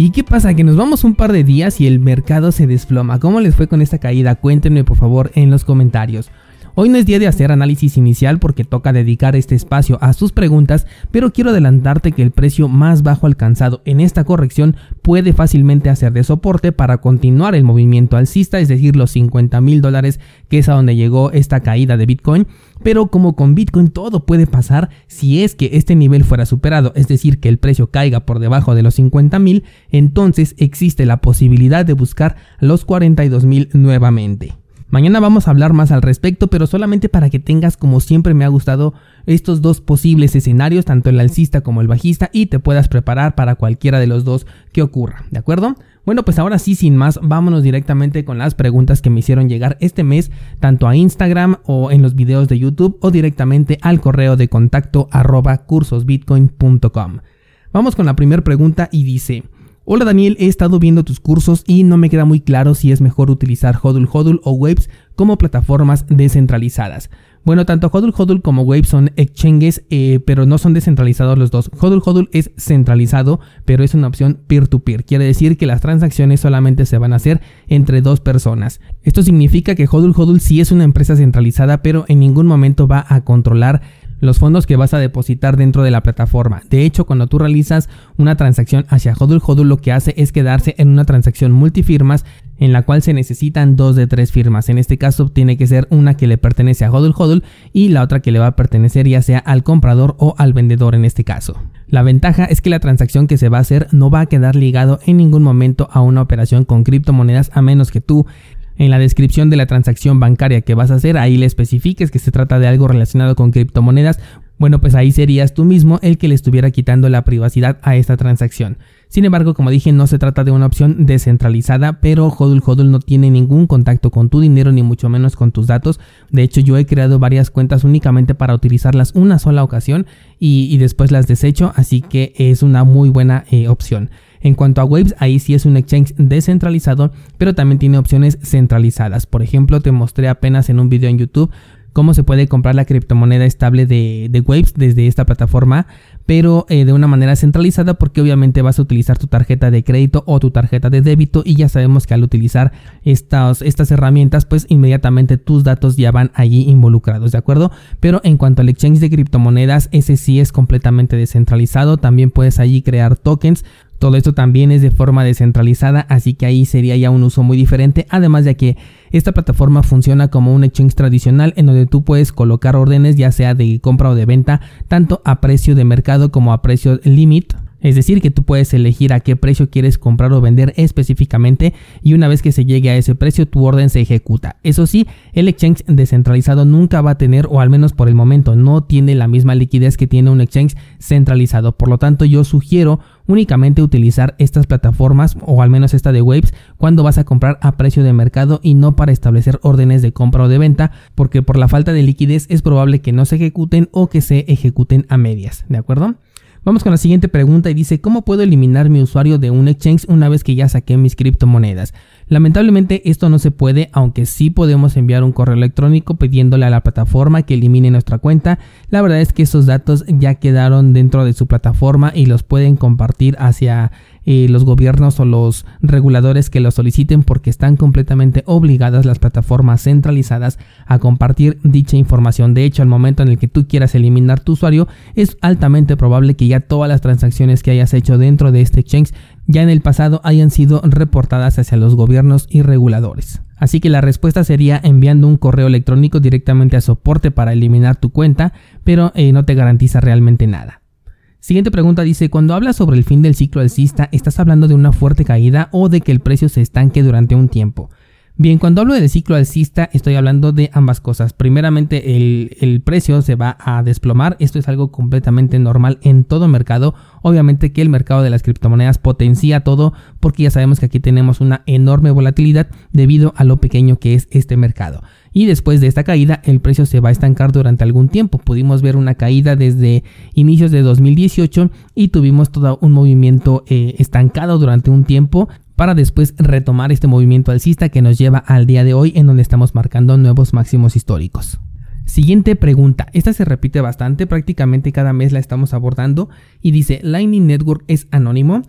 ¿Y qué pasa? Que nos vamos un par de días y el mercado se desploma. ¿Cómo les fue con esta caída? Cuéntenme por favor en los comentarios. Hoy no es día de hacer análisis inicial porque toca dedicar este espacio a sus preguntas, pero quiero adelantarte que el precio más bajo alcanzado en esta corrección puede fácilmente hacer de soporte para continuar el movimiento alcista, es decir, los 50 mil dólares que es a donde llegó esta caída de Bitcoin. Pero como con Bitcoin todo puede pasar, si es que este nivel fuera superado, es decir, que el precio caiga por debajo de los 50 mil, entonces existe la posibilidad de buscar los 42 mil nuevamente. Mañana vamos a hablar más al respecto, pero solamente para que tengas, como siempre me ha gustado, estos dos posibles escenarios, tanto el alcista como el bajista, y te puedas preparar para cualquiera de los dos que ocurra, ¿de acuerdo? Bueno, pues ahora sí, sin más, vámonos directamente con las preguntas que me hicieron llegar este mes, tanto a Instagram o en los videos de YouTube o directamente al correo de contacto arroba cursosbitcoin.com. Vamos con la primera pregunta y dice... Hola Daniel, he estado viendo tus cursos y no me queda muy claro si es mejor utilizar Hodl Hodl o Waves como plataformas descentralizadas. Bueno, tanto Hodl Hodl como Waves son exchanges, eh, pero no son descentralizados los dos. Hodl Hodl es centralizado, pero es una opción peer-to-peer. Quiere decir que las transacciones solamente se van a hacer entre dos personas. Esto significa que Hodl Hodl sí es una empresa centralizada, pero en ningún momento va a controlar los fondos que vas a depositar dentro de la plataforma. De hecho, cuando tú realizas una transacción hacia Hodul, Hodul lo que hace es quedarse en una transacción multifirmas en la cual se necesitan dos de tres firmas. En este caso tiene que ser una que le pertenece a Hodul Hodul y la otra que le va a pertenecer ya sea al comprador o al vendedor en este caso. La ventaja es que la transacción que se va a hacer no va a quedar ligado en ningún momento a una operación con criptomonedas a menos que tú en la descripción de la transacción bancaria que vas a hacer, ahí le especifiques que se trata de algo relacionado con criptomonedas, bueno, pues ahí serías tú mismo el que le estuviera quitando la privacidad a esta transacción. Sin embargo, como dije, no se trata de una opción descentralizada, pero Hodul Hodul no tiene ningún contacto con tu dinero ni mucho menos con tus datos. De hecho, yo he creado varias cuentas únicamente para utilizarlas una sola ocasión y, después las desecho, así que es una muy buena eh, opción. En cuanto a Waves, ahí sí es un exchange descentralizado, pero también tiene opciones centralizadas. Por ejemplo, te mostré apenas en un video en YouTube cómo se puede comprar la criptomoneda estable de, Waves desde esta plataforma, pero eh, de una manera centralizada porque obviamente vas a utilizar tu tarjeta de crédito o tu tarjeta de débito y ya sabemos que al utilizar estas, estas herramientas pues inmediatamente tus datos ya van allí involucrados, ¿de acuerdo? Pero en cuanto al exchange de criptomonedas, ese sí es completamente descentralizado, también puedes allí crear tokens todo esto también es de forma descentralizada, así que ahí sería ya un uso muy diferente, además de que esta plataforma funciona como un exchange tradicional en donde tú puedes colocar órdenes ya sea de compra o de venta, tanto a precio de mercado como a precio limit es decir, que tú puedes elegir a qué precio quieres comprar o vender específicamente y una vez que se llegue a ese precio tu orden se ejecuta. Eso sí, el exchange descentralizado nunca va a tener, o al menos por el momento, no tiene la misma liquidez que tiene un exchange centralizado. Por lo tanto, yo sugiero únicamente utilizar estas plataformas o al menos esta de Waves cuando vas a comprar a precio de mercado y no para establecer órdenes de compra o de venta porque por la falta de liquidez es probable que no se ejecuten o que se ejecuten a medias, ¿de acuerdo? Vamos con la siguiente pregunta y dice, ¿cómo puedo eliminar mi usuario de un exchange una vez que ya saqué mis criptomonedas? Lamentablemente esto no se puede, aunque sí podemos enviar un correo electrónico pidiéndole a la plataforma que elimine nuestra cuenta. La verdad es que esos datos ya quedaron dentro de su plataforma y los pueden compartir hacia los gobiernos o los reguladores que lo soliciten porque están completamente obligadas las plataformas centralizadas a compartir dicha información. De hecho, al momento en el que tú quieras eliminar tu usuario, es altamente probable que ya todas las transacciones que hayas hecho dentro de este exchange ya en el pasado hayan sido reportadas hacia los gobiernos y reguladores. Así que la respuesta sería enviando un correo electrónico directamente a soporte para eliminar tu cuenta, pero eh, no te garantiza realmente nada. Siguiente pregunta dice, cuando hablas sobre el fin del ciclo alcista, ¿estás hablando de una fuerte caída o de que el precio se estanque durante un tiempo? Bien, cuando hablo del ciclo alcista estoy hablando de ambas cosas. Primeramente el, precio se va a desplomar. Esto es algo completamente normal en todo mercado. Obviamente que el mercado de las criptomonedas potencia todo porque ya sabemos que aquí tenemos una enorme volatilidad debido a lo pequeño que es este mercado. Y después de esta caída el precio se va a estancar durante algún tiempo. Pudimos ver una caída desde inicios de 2018 y tuvimos todo un movimiento eh, estancado durante un tiempo para después retomar este movimiento alcista que nos lleva al día de hoy en donde estamos marcando nuevos máximos históricos. Siguiente pregunta, esta se repite bastante, prácticamente cada mes la estamos abordando y dice, Lightning Network es anónimo.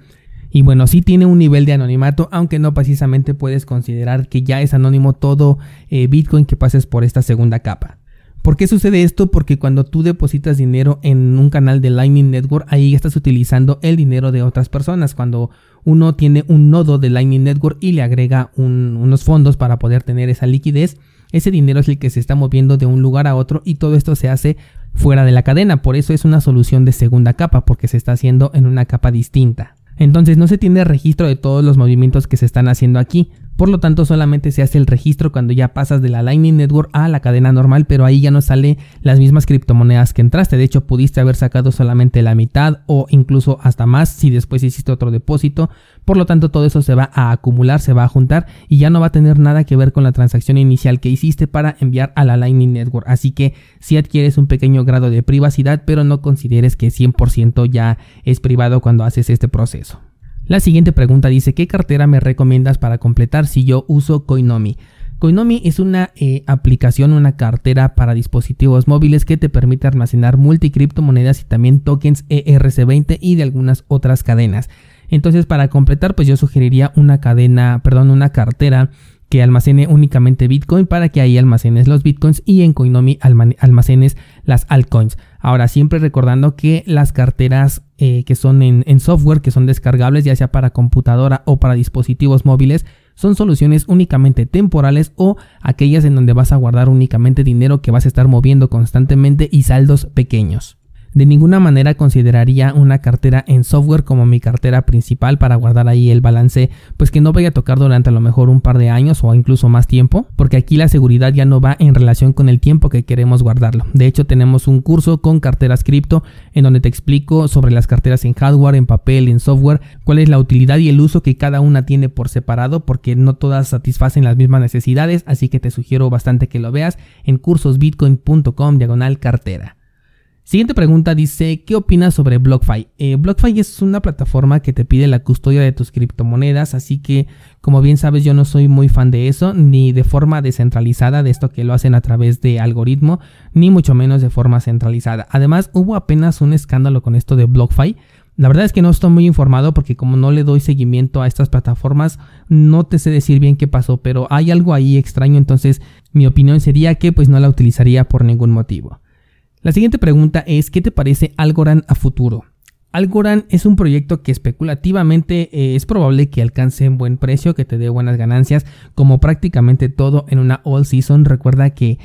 Y bueno, sí tiene un nivel de anonimato, aunque no precisamente puedes considerar que ya es anónimo todo eh, Bitcoin que pases por esta segunda capa. ¿Por qué sucede esto? Porque cuando tú depositas dinero en un canal de Lightning Network, ahí estás utilizando el dinero de otras personas. Cuando uno tiene un nodo de Lightning Network y le agrega unos fondos para poder tener esa liquidez, ese dinero es el que se está moviendo de un lugar a otro y todo esto se hace fuera de la cadena. Por eso es una solución de segunda capa, porque se está haciendo en una capa distinta. Entonces no se tiene registro de todos los movimientos que se están haciendo aquí. Por lo tanto, solamente se hace el registro cuando ya pasas de la Lightning Network a la cadena normal, pero ahí ya no sale las mismas criptomonedas que entraste. De hecho, pudiste haber sacado solamente la mitad o incluso hasta más si después hiciste otro depósito. Por lo tanto, todo eso se va a acumular, se va a juntar y ya no va a tener nada que ver con la transacción inicial que hiciste para enviar a la Lightning Network. Así que si adquieres un pequeño grado de privacidad, pero no consideres que 100% ya es privado cuando haces este proceso. La siguiente pregunta dice, ¿qué cartera me recomiendas para completar si yo uso Coinomi? Coinomi es una eh, aplicación, una cartera para dispositivos móviles que te permite almacenar multicriptomonedas y también tokens ERC20 y de algunas otras cadenas. Entonces, para completar, pues yo sugeriría una cadena, perdón, una cartera que almacene únicamente Bitcoin para que ahí almacenes los Bitcoins y en Coinomi almacenes las altcoins. Ahora, siempre recordando que las carteras eh, que son en, software, que son descargables ya sea para computadora o para dispositivos móviles, son soluciones únicamente temporales o aquellas en donde vas a guardar únicamente dinero que vas a estar moviendo constantemente y saldos pequeños. De ninguna manera consideraría una cartera en software como mi cartera principal para guardar ahí el balance, pues que no vaya a tocar durante a lo mejor un par de años o incluso más tiempo, porque aquí la seguridad ya no va en relación con el tiempo que queremos guardarlo. De hecho, tenemos un curso con carteras cripto en donde te explico sobre las carteras en hardware, en papel, en software, cuál es la utilidad y el uso que cada una tiene por separado, porque no todas satisfacen las mismas necesidades, así que te sugiero bastante que lo veas en cursosbitcoin.com diagonal cartera. Siguiente pregunta dice, ¿qué opinas sobre BlockFi? Eh, BlockFi es una plataforma que te pide la custodia de tus criptomonedas, así que como bien sabes yo no soy muy fan de eso, ni de forma descentralizada, de esto que lo hacen a través de algoritmo, ni mucho menos de forma centralizada. Además hubo apenas un escándalo con esto de BlockFi. La verdad es que no estoy muy informado porque como no le doy seguimiento a estas plataformas, no te sé decir bien qué pasó, pero hay algo ahí extraño, entonces mi opinión sería que pues no la utilizaría por ningún motivo. La siguiente pregunta es, ¿qué te parece Algorand a futuro? Algorand es un proyecto que especulativamente eh, es probable que alcance un buen precio, que te dé buenas ganancias, como prácticamente todo en una all season. Recuerda que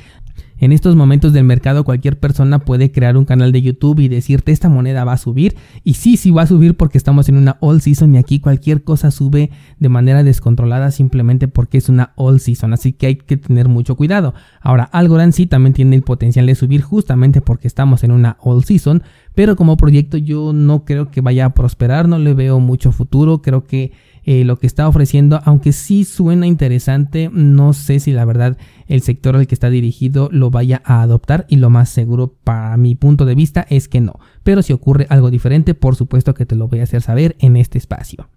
en estos momentos del mercado cualquier persona puede crear un canal de YouTube y decirte esta moneda va a subir. Y sí, sí va a subir porque estamos en una all season y aquí cualquier cosa sube de manera descontrolada simplemente porque es una all season. Así que hay que tener mucho cuidado. Ahora, Algorand sí también tiene el potencial de subir justamente porque estamos en una all season. Pero como proyecto yo no creo que vaya a prosperar, no le veo mucho futuro. Creo que eh, lo que está ofreciendo, aunque sí suena interesante, no sé si la verdad el sector al que está dirigido lo vaya a adoptar y lo más seguro para mi punto de vista es que no. Pero si ocurre algo diferente, por supuesto que te lo voy a hacer saber en este espacio.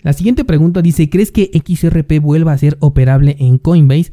La siguiente pregunta dice, ¿crees que XRP vuelva a ser operable en Coinbase?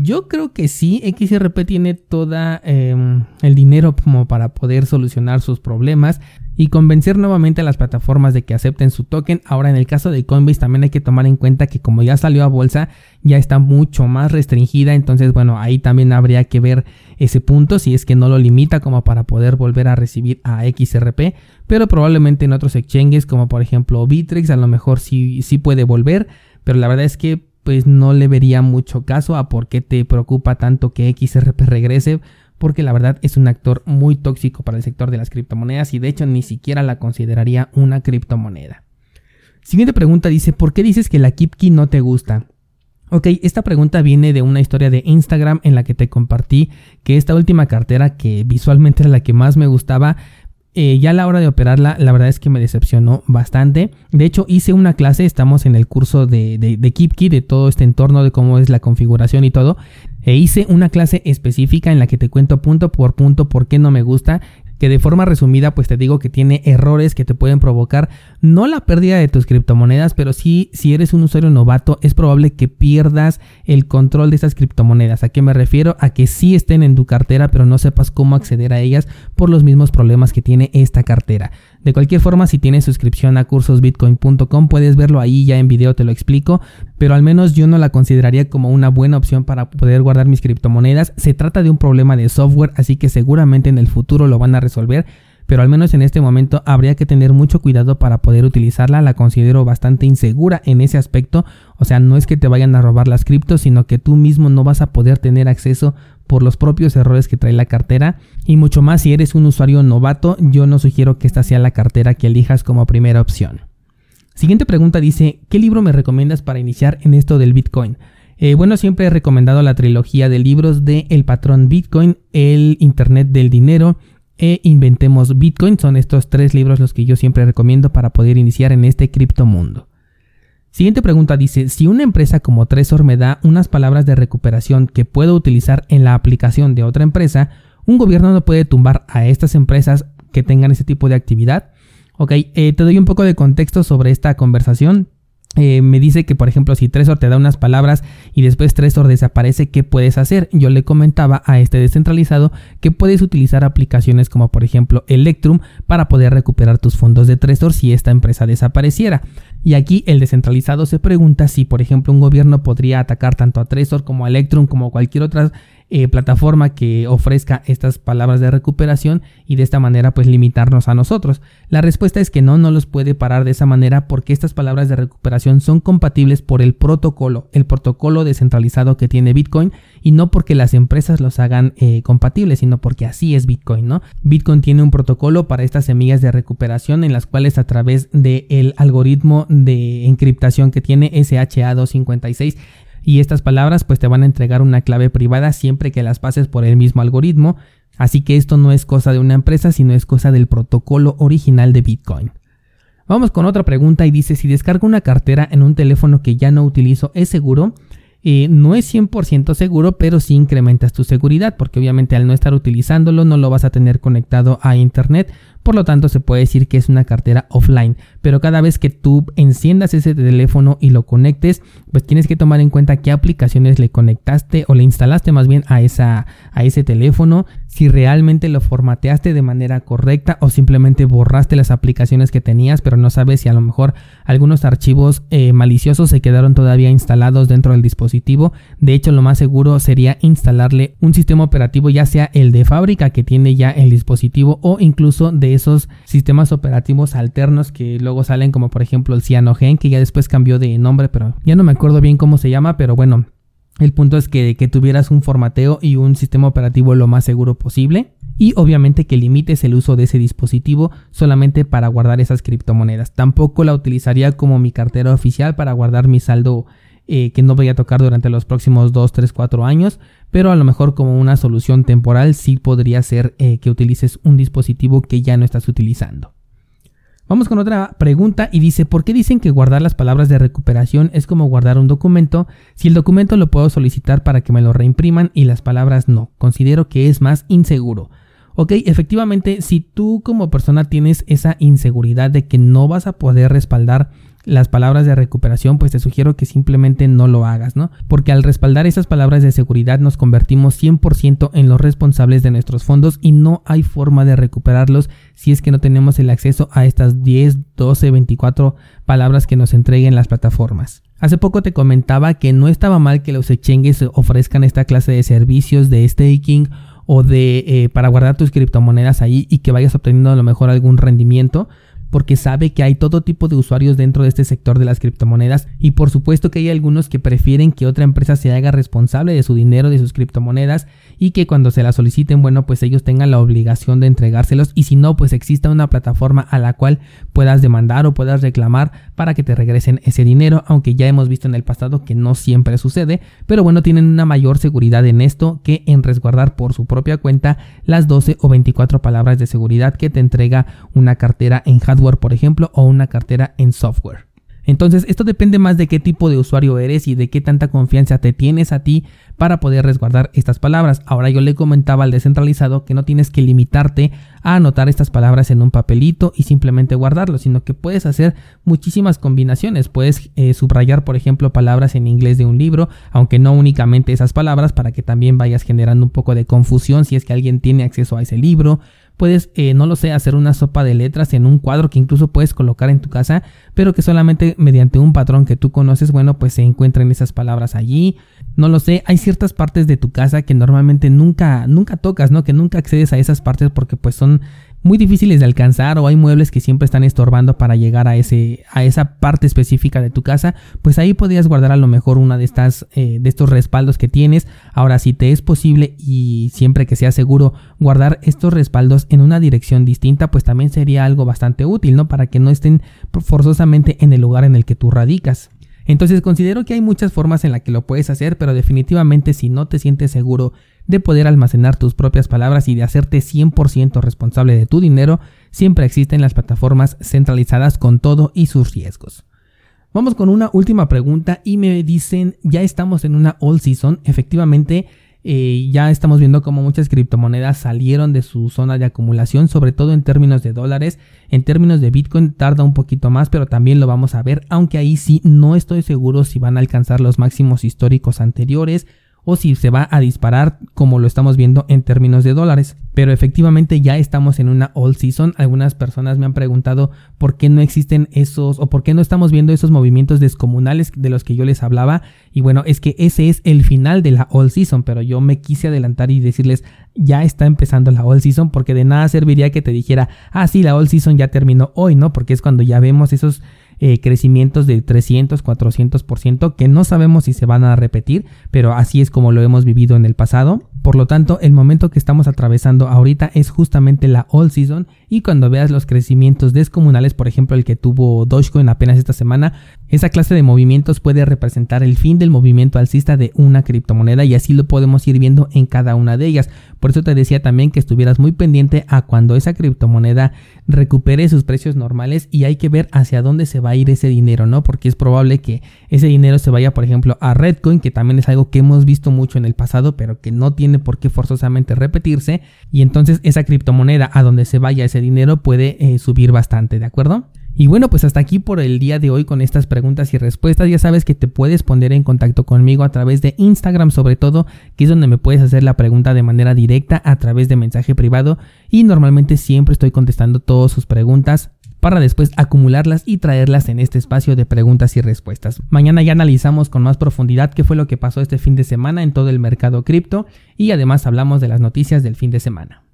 Yo creo que sí, XRP tiene toda em, el dinero como para poder solucionar sus problemas y convencer nuevamente a las plataformas de que acepten su token. Ahora en el caso de Coinbase también hay que tomar en cuenta que como ya salió a bolsa ya está mucho más restringida, entonces bueno, ahí también habría que ver ese punto si es que no lo limita como para poder volver a recibir a XRP, pero probablemente en otros exchanges como por ejemplo Bittrex a lo mejor sí, sí puede volver, pero la verdad es que pues no le vería mucho caso a por qué te preocupa tanto que XRP regrese, porque la verdad es un actor muy tóxico para el sector de las criptomonedas y de hecho ni siquiera la consideraría una criptomoneda. Siguiente pregunta dice, ¿por qué dices que la KeepKey no te gusta? Ok, esta pregunta viene de una historia de Instagram en la que te compartí que esta última cartera, que visualmente era la que más me gustaba, eh, ya a la hora de operarla, la verdad es que me decepcionó bastante. De hecho, hice una clase, estamos en el curso de, de, de KeepKey, de todo este entorno, de cómo es la configuración y todo. E hice una clase específica en la que te cuento punto por punto por qué no me gusta que de forma resumida pues te digo que tiene errores que te pueden provocar no la pérdida de tus criptomonedas, pero sí si eres un usuario novato es probable que pierdas el control de esas criptomonedas. ¿A qué me refiero? A que sí estén en tu cartera, pero no sepas cómo acceder a ellas por los mismos problemas que tiene esta cartera. De cualquier forma, si tienes suscripción a cursosbitcoin.com, puedes verlo ahí, ya en video te lo explico, pero al menos yo no la consideraría como una buena opción para poder guardar mis criptomonedas. Se trata de un problema de software, así que seguramente en el futuro lo van a resolver, pero al menos en este momento habría que tener mucho cuidado para poder utilizarla. La considero bastante insegura en ese aspecto, o sea, no es que te vayan a robar las criptos, sino que tú mismo no vas a poder tener acceso por los propios errores que trae la cartera y mucho más si eres un usuario novato, yo no sugiero que esta sea la cartera que elijas como primera opción. Siguiente pregunta dice, ¿qué libro me recomiendas para iniciar en esto del Bitcoin? Eh, bueno, siempre he recomendado la trilogía de libros de El patrón Bitcoin, El Internet del Dinero e Inventemos Bitcoin. Son estos tres libros los que yo siempre recomiendo para poder iniciar en este criptomundo. Siguiente pregunta dice, si una empresa como Tresor me da unas palabras de recuperación que puedo utilizar en la aplicación de otra empresa, un gobierno no puede tumbar a estas empresas que tengan ese tipo de actividad. Ok, eh, te doy un poco de contexto sobre esta conversación. Eh, me dice que, por ejemplo, si Tresor te da unas palabras y después Tresor desaparece, ¿qué puedes hacer? Yo le comentaba a este descentralizado que puedes utilizar aplicaciones como, por ejemplo, Electrum para poder recuperar tus fondos de Tresor si esta empresa desapareciera. Y aquí el descentralizado se pregunta si, por ejemplo, un gobierno podría atacar tanto a Trezor como a Electrum como cualquier otra eh, plataforma que ofrezca estas palabras de recuperación y de esta manera pues limitarnos a nosotros. La respuesta es que no, no los puede parar de esa manera porque estas palabras de recuperación son compatibles por el protocolo, el protocolo descentralizado que tiene Bitcoin y no porque las empresas los hagan eh, compatibles, sino porque así es Bitcoin, ¿no? Bitcoin tiene un protocolo para estas semillas de recuperación en las cuales a través del algoritmo de encriptación que tiene SHA-256 y estas palabras pues te van a entregar una clave privada siempre que las pases por el mismo algoritmo, así que esto no es cosa de una empresa, sino es cosa del protocolo original de Bitcoin. Vamos con otra pregunta y dice si descargo una cartera en un teléfono que ya no utilizo, ¿es seguro? No es 100% seguro, pero sí incrementas tu seguridad, porque obviamente al no estar utilizándolo no lo vas a tener conectado a internet, por lo tanto se puede decir que es una cartera offline, pero cada vez que tú enciendas ese teléfono y lo conectes, pues tienes que tomar en cuenta qué aplicaciones le conectaste o le instalaste más bien a, esa, a ese teléfono, si realmente lo formateaste de manera correcta o simplemente borraste las aplicaciones que tenías, pero no sabes si a lo mejor algunos archivos eh, maliciosos se quedaron todavía instalados dentro del dispositivo. De hecho, lo más seguro sería instalarle un sistema operativo, ya sea el de fábrica que tiene ya el dispositivo o incluso de esos sistemas operativos alternos que luego salen como por ejemplo el Cyanogen que ya después cambió de nombre pero ya no me acuerdo bien cómo se llama pero bueno el punto es que, que tuvieras un formateo y un sistema operativo lo más seguro posible y obviamente que limites el uso de ese dispositivo solamente para guardar esas criptomonedas. Tampoco la utilizaría como mi cartera oficial para guardar mi saldo eh, que no voy a tocar durante los próximos 2, 3, 4 años, pero a lo mejor como una solución temporal sí podría ser eh, que utilices un dispositivo que ya no estás utilizando. Vamos con otra pregunta y dice, ¿por qué dicen que guardar las palabras de recuperación es como guardar un documento si el documento lo puedo solicitar para que me lo reimpriman y las palabras no? Considero que es más inseguro. Ok, efectivamente, si tú como persona tienes esa inseguridad de que no vas a poder respaldar las palabras de recuperación, pues te sugiero que simplemente no lo hagas, ¿no? Porque al respaldar esas palabras de seguridad nos convertimos 100% en los responsables de nuestros fondos y no hay forma de recuperarlos si es que no tenemos el acceso a estas 10, 12, 24 palabras que nos entreguen las plataformas. Hace poco te comentaba que no estaba mal que los exchanges ofrezcan esta clase de servicios de staking o de eh, para guardar tus criptomonedas ahí y que vayas obteniendo a lo mejor algún rendimiento porque sabe que hay todo tipo de usuarios dentro de este sector de las criptomonedas y por supuesto que hay algunos que prefieren que otra empresa se haga responsable de su dinero, de sus criptomonedas y que cuando se las soliciten, bueno, pues ellos tengan la obligación de entregárselos y si no, pues exista una plataforma a la cual puedas demandar o puedas reclamar para que te regresen ese dinero, aunque ya hemos visto en el pasado que no siempre sucede, pero bueno, tienen una mayor seguridad en esto que en resguardar por su propia cuenta las 12 o 24 palabras de seguridad que te entrega una cartera en hardware, por ejemplo, o una cartera en software. Entonces, esto depende más de qué tipo de usuario eres y de qué tanta confianza te tienes a ti para poder resguardar estas palabras. Ahora yo le comentaba al descentralizado que no tienes que limitarte a anotar estas palabras en un papelito y simplemente guardarlo, sino que puedes hacer muchísimas combinaciones. Puedes eh, subrayar, por ejemplo, palabras en inglés de un libro, aunque no únicamente esas palabras, para que también vayas generando un poco de confusión si es que alguien tiene acceso a ese libro puedes, eh, no lo sé, hacer una sopa de letras en un cuadro que incluso puedes colocar en tu casa, pero que solamente mediante un patrón que tú conoces, bueno, pues se encuentran esas palabras allí. No lo sé, hay ciertas partes de tu casa que normalmente nunca, nunca tocas, ¿no? Que nunca accedes a esas partes porque pues son muy difíciles de alcanzar o hay muebles que siempre están estorbando para llegar a, ese, a esa parte específica de tu casa, pues ahí podrías guardar a lo mejor una de estas eh, de estos respaldos que tienes. Ahora, si te es posible y siempre que sea seguro guardar estos respaldos en una dirección distinta, pues también sería algo bastante útil, ¿no? Para que no estén forzosamente en el lugar en el que tú radicas. Entonces considero que hay muchas formas en las que lo puedes hacer, pero definitivamente si no te sientes seguro de poder almacenar tus propias palabras y de hacerte 100% responsable de tu dinero, siempre existen las plataformas centralizadas con todo y sus riesgos. Vamos con una última pregunta y me dicen, ya estamos en una all season, efectivamente eh, ya estamos viendo cómo muchas criptomonedas salieron de su zona de acumulación, sobre todo en términos de dólares. En términos de Bitcoin tarda un poquito más, pero también lo vamos a ver, aunque ahí sí no estoy seguro si van a alcanzar los máximos históricos anteriores o si se va a disparar como lo estamos viendo en términos de dólares. Pero efectivamente ya estamos en una all season. Algunas personas me han preguntado por qué no existen esos o por qué no estamos viendo esos movimientos descomunales de los que yo les hablaba. Y bueno, es que ese es el final de la all season, pero yo me quise adelantar y decirles ya está empezando la all season porque de nada serviría que te dijera, ah sí, la all season ya terminó hoy, ¿no? Porque es cuando ya vemos esos eh, crecimientos de 300, 400% que no sabemos si se van a repetir, pero así es como lo hemos vivido en el pasado. Por lo tanto, el momento que estamos atravesando ahorita es justamente la all season y cuando veas los crecimientos descomunales, por ejemplo el que tuvo Dogecoin apenas esta semana, esa clase de movimientos puede representar el fin del movimiento alcista de una criptomoneda y así lo podemos ir viendo en cada una de ellas. Por eso te decía también que estuvieras muy pendiente a cuando esa criptomoneda recupere sus precios normales y hay que ver hacia dónde se va a ir ese dinero, ¿no? Porque es probable que ese dinero se vaya, por ejemplo, a Redcoin, que también es algo que hemos visto mucho en el pasado, pero que no tiene por qué forzosamente repetirse. Y entonces esa criptomoneda a donde se vaya ese dinero puede eh, subir bastante, ¿de acuerdo? Y bueno, pues hasta aquí por el día de hoy con estas preguntas y respuestas. Ya sabes que te puedes poner en contacto conmigo a través de Instagram sobre todo, que es donde me puedes hacer la pregunta de manera directa a través de mensaje privado y normalmente siempre estoy contestando todas sus preguntas para después acumularlas y traerlas en este espacio de preguntas y respuestas. Mañana ya analizamos con más profundidad qué fue lo que pasó este fin de semana en todo el mercado cripto y además hablamos de las noticias del fin de semana.